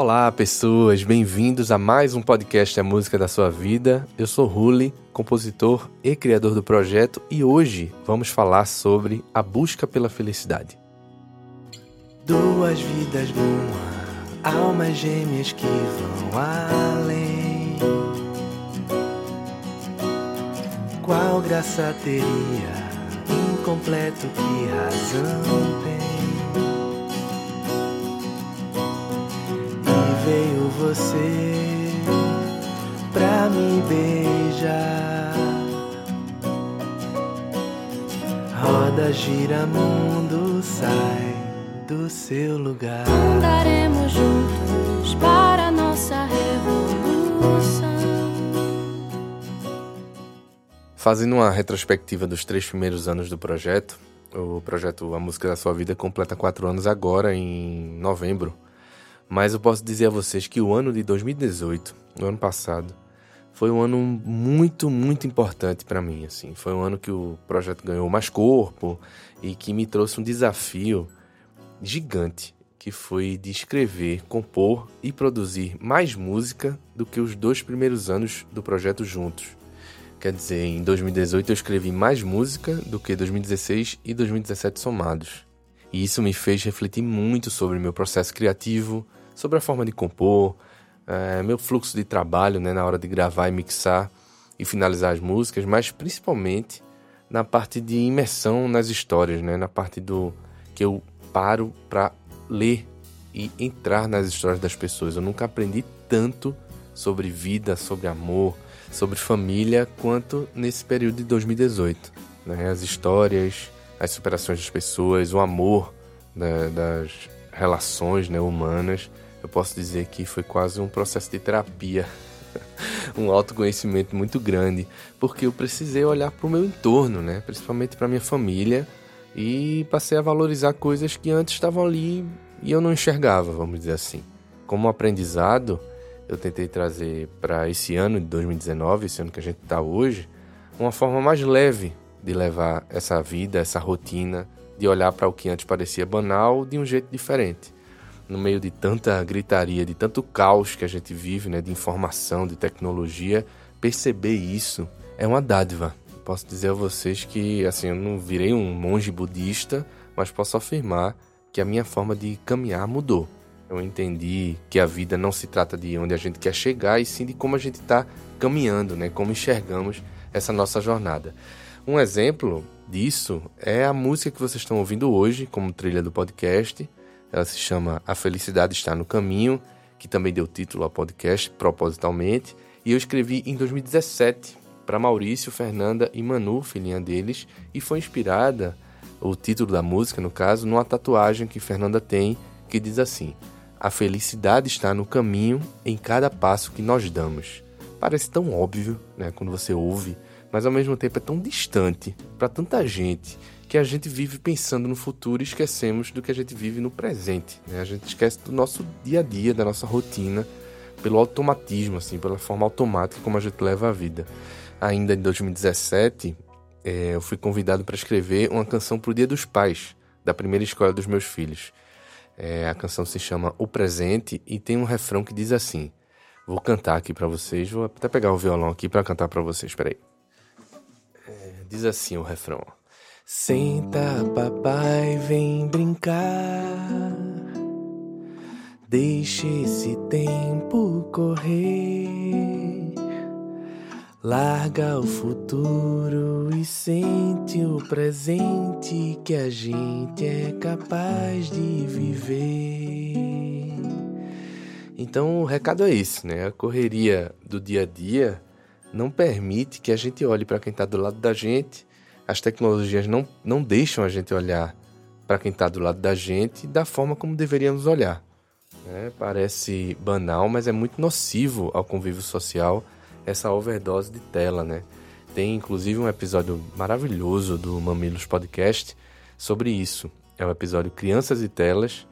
Olá, pessoas, bem-vindos a mais um podcast A Música da Sua Vida. Eu sou Ruli, compositor e criador do projeto, e hoje vamos falar sobre a busca pela felicidade. Duas vidas numa, almas gêmeas que vão além. Qual graça teria, incompleto que razão tem? Veio você pra me beijar. Roda, gira, mundo, sai do seu lugar. Andaremos juntos para nossa revolução. Fazendo uma retrospectiva dos três primeiros anos do projeto, o projeto A Música da Sua Vida completa quatro anos agora, em novembro. Mas eu posso dizer a vocês que o ano de 2018, o ano passado, foi um ano muito, muito importante para mim, assim. Foi um ano que o projeto ganhou mais corpo e que me trouxe um desafio gigante, que foi de escrever, compor e produzir mais música do que os dois primeiros anos do projeto juntos. Quer dizer, em 2018 eu escrevi mais música do que 2016 e 2017 somados. E isso me fez refletir muito sobre meu processo criativo, sobre a forma de compor, é, meu fluxo de trabalho né, na hora de gravar e mixar e finalizar as músicas, mas principalmente na parte de imersão nas histórias, né, na parte do que eu paro para ler e entrar nas histórias das pessoas. Eu nunca aprendi tanto sobre vida, sobre amor, sobre família quanto nesse período de 2018. Né? As histórias, as superações das pessoas, o amor né, das relações né, humanas eu posso dizer que foi quase um processo de terapia, um autoconhecimento muito grande, porque eu precisei olhar para o meu entorno, né? principalmente para minha família, e passei a valorizar coisas que antes estavam ali e eu não enxergava, vamos dizer assim. Como aprendizado, eu tentei trazer para esse ano de 2019, esse ano que a gente está hoje, uma forma mais leve de levar essa vida, essa rotina, de olhar para o que antes parecia banal de um jeito diferente no meio de tanta gritaria, de tanto caos que a gente vive, né, de informação, de tecnologia, perceber isso é uma dádiva. Posso dizer a vocês que, assim, eu não virei um monge budista, mas posso afirmar que a minha forma de caminhar mudou. Eu entendi que a vida não se trata de onde a gente quer chegar, e sim de como a gente está caminhando, né? Como enxergamos essa nossa jornada. Um exemplo disso é a música que vocês estão ouvindo hoje, como trilha do podcast, ela se chama A Felicidade Está no Caminho, que também deu título ao podcast propositalmente. E eu escrevi em 2017 para Maurício, Fernanda e Manu, filhinha deles, e foi inspirada, o título da música, no caso, numa tatuagem que Fernanda tem que diz assim: A felicidade está no caminho em cada passo que nós damos. Parece tão óbvio, né, quando você ouve, mas ao mesmo tempo é tão distante para tanta gente que a gente vive pensando no futuro e esquecemos do que a gente vive no presente. Né? A gente esquece do nosso dia a dia, da nossa rotina, pelo automatismo, assim, pela forma automática como a gente leva a vida. Ainda em 2017, é, eu fui convidado para escrever uma canção para o Dia dos Pais, da primeira escola dos meus filhos. É, a canção se chama O Presente e tem um refrão que diz assim. Vou cantar aqui para vocês, vou até pegar o violão aqui para cantar para vocês, peraí. Diz assim o refrão. Senta, papai, vem brincar. Deixe esse tempo correr. Larga o futuro e sente o presente que a gente é capaz de viver. Então o recado é esse, né? A correria do dia a dia não permite que a gente olhe para quem está do lado da gente as tecnologias não, não deixam a gente olhar para quem está do lado da gente da forma como deveríamos olhar. É, parece banal, mas é muito nocivo ao convívio social essa overdose de tela, né? Tem inclusive um episódio maravilhoso do Mamilos Podcast sobre isso. É o episódio Crianças e Telas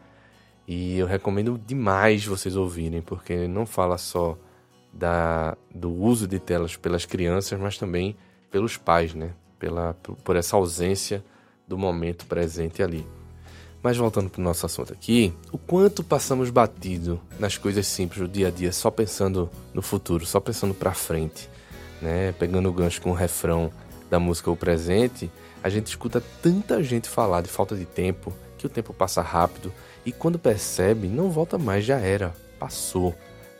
e eu recomendo demais vocês ouvirem, porque não fala só da, do uso de telas pelas crianças, mas também pelos pais, né? pela, por essa ausência do momento presente ali. Mas voltando para o nosso assunto aqui, o quanto passamos batido nas coisas simples do dia a dia, só pensando no futuro, só pensando para frente, né? Pegando o gancho com o refrão da música O Presente, a gente escuta tanta gente falar de falta de tempo, que o tempo passa rápido e quando percebe, não volta mais, já era, passou.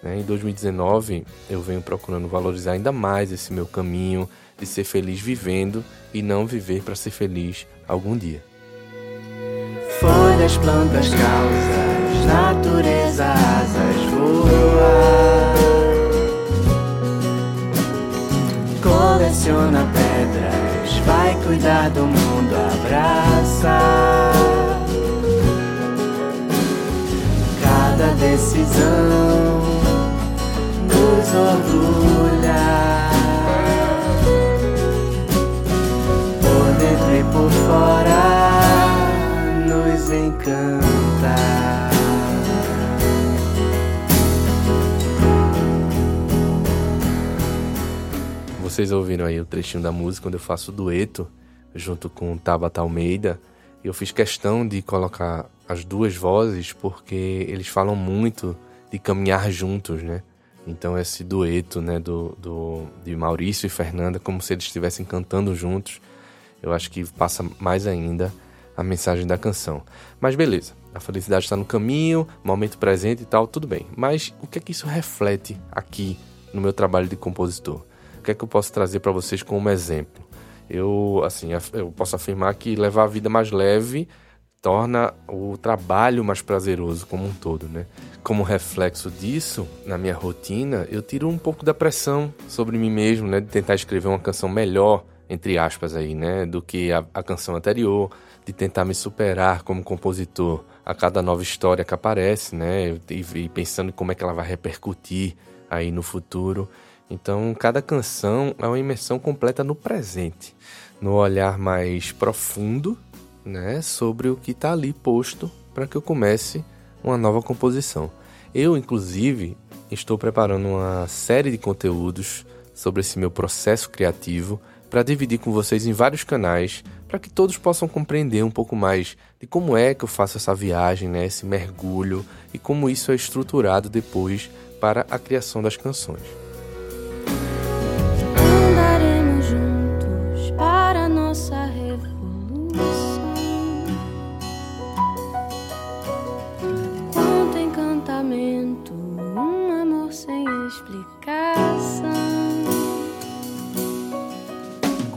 Né? Em 2019, eu venho procurando valorizar ainda mais esse meu caminho de ser feliz vivendo e não viver para ser feliz algum dia folhas, plantas, causas, natureza, asas, voa. Coleciona pedras, vai cuidar do mundo, abraça. Encanta. Vocês ouviram aí o trechinho da música quando eu faço dueto junto com Tabata Almeida. Eu fiz questão de colocar as duas vozes porque eles falam muito de caminhar juntos, né? Então esse dueto, né, do, do de Maurício e Fernanda, como se eles estivessem cantando juntos, eu acho que passa mais ainda a mensagem da canção. Mas beleza, a felicidade está no caminho, momento presente e tal, tudo bem. Mas o que é que isso reflete aqui no meu trabalho de compositor? O que é que eu posso trazer para vocês como exemplo? Eu, assim, eu posso afirmar que levar a vida mais leve torna o trabalho mais prazeroso como um todo, né? Como reflexo disso, na minha rotina, eu tiro um pouco da pressão sobre mim mesmo, né? De tentar escrever uma canção melhor, entre aspas aí, né? Do que a, a canção anterior, de tentar me superar como compositor a cada nova história que aparece, né? E, e pensando como é que ela vai repercutir aí no futuro. Então, cada canção é uma imersão completa no presente, no olhar mais profundo, né, sobre o que está ali posto para que eu comece uma nova composição. Eu, inclusive, estou preparando uma série de conteúdos sobre esse meu processo criativo para dividir com vocês em vários canais para que todos possam compreender um pouco mais de como é que eu faço essa viagem, né, esse mergulho e como isso é estruturado depois para a criação das canções.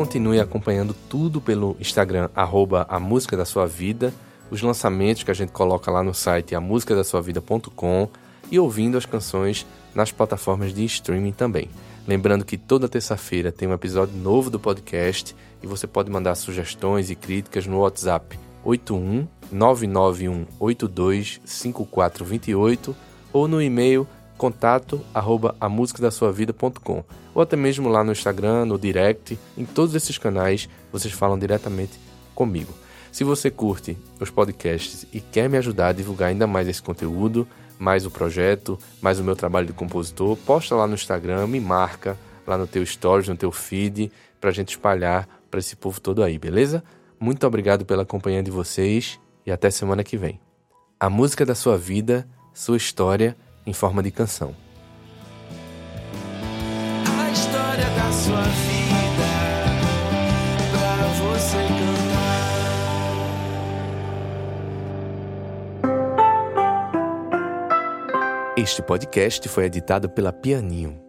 Continue acompanhando tudo pelo Instagram, arroba a música da sua vida, os lançamentos que a gente coloca lá no site amusicadasuavida.com e ouvindo as canções nas plataformas de streaming também. Lembrando que toda terça-feira tem um episódio novo do podcast e você pode mandar sugestões e críticas no WhatsApp 81 991 82 5428 ou no e-mail contato arroba da sua vida.com ou até mesmo lá no Instagram, no direct, em todos esses canais vocês falam diretamente comigo. Se você curte os podcasts e quer me ajudar a divulgar ainda mais esse conteúdo, mais o projeto, mais o meu trabalho de compositor, posta lá no Instagram, me marca lá no teu stories, no teu feed, pra gente espalhar para esse povo todo aí, beleza? Muito obrigado pela companhia de vocês e até semana que vem. A música da sua vida, sua história em forma de canção. A história da sua vida pra você cantar. Este podcast foi editado pela Pianinho.